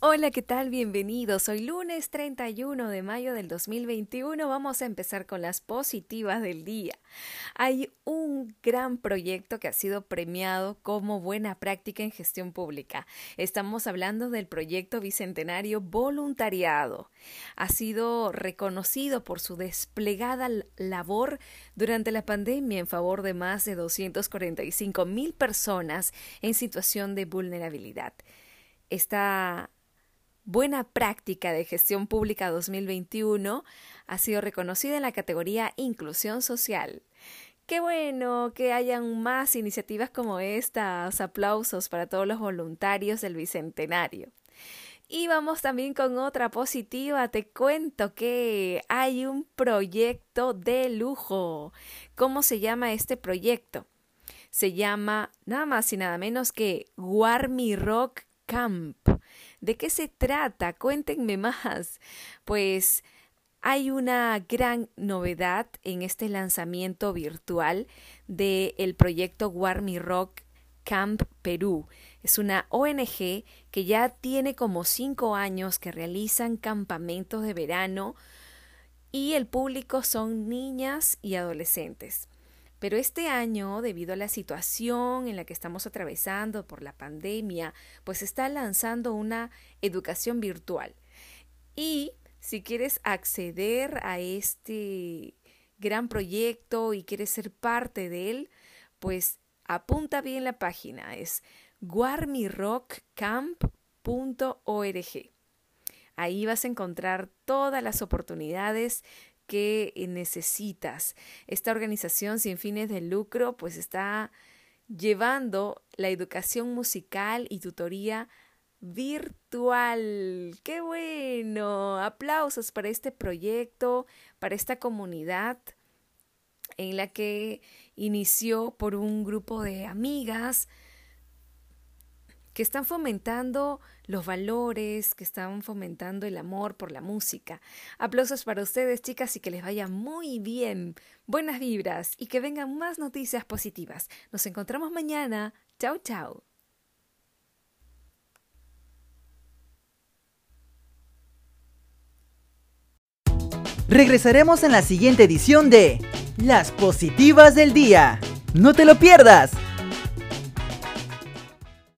Hola, ¿qué tal? Bienvenidos. Hoy lunes 31 de mayo del 2021 vamos a empezar con las positivas del día. Hay un gran proyecto que ha sido premiado como buena práctica en gestión pública. Estamos hablando del proyecto Bicentenario Voluntariado. Ha sido reconocido por su desplegada labor durante la pandemia en favor de más de 245 mil personas en situación de vulnerabilidad. Esta Buena Práctica de Gestión Pública 2021 ha sido reconocida en la categoría Inclusión Social. Qué bueno que hayan más iniciativas como estas. Aplausos para todos los voluntarios del Bicentenario. Y vamos también con otra positiva. Te cuento que hay un proyecto de lujo. ¿Cómo se llama este proyecto? Se llama nada más y nada menos que Warmi Rock Camp. ¿De qué se trata? Cuéntenme más. Pues hay una gran novedad en este lanzamiento virtual del el proyecto Warmi Rock Camp Perú. Es una ONG que ya tiene como cinco años que realizan campamentos de verano y el público son niñas y adolescentes. Pero este año, debido a la situación en la que estamos atravesando por la pandemia, pues está lanzando una educación virtual. Y si quieres acceder a este gran proyecto y quieres ser parte de él, pues apunta bien la página, es guarmirockcamp.org. Ahí vas a encontrar todas las oportunidades que eh, necesitas. Esta organización sin fines de lucro pues está llevando la educación musical y tutoría virtual. ¡Qué bueno! Aplausos para este proyecto, para esta comunidad en la que inició por un grupo de amigas que están fomentando los valores, que están fomentando el amor por la música. Aplausos para ustedes, chicas, y que les vaya muy bien. Buenas vibras y que vengan más noticias positivas. Nos encontramos mañana. Chao, chao. Regresaremos en la siguiente edición de Las Positivas del Día. No te lo pierdas.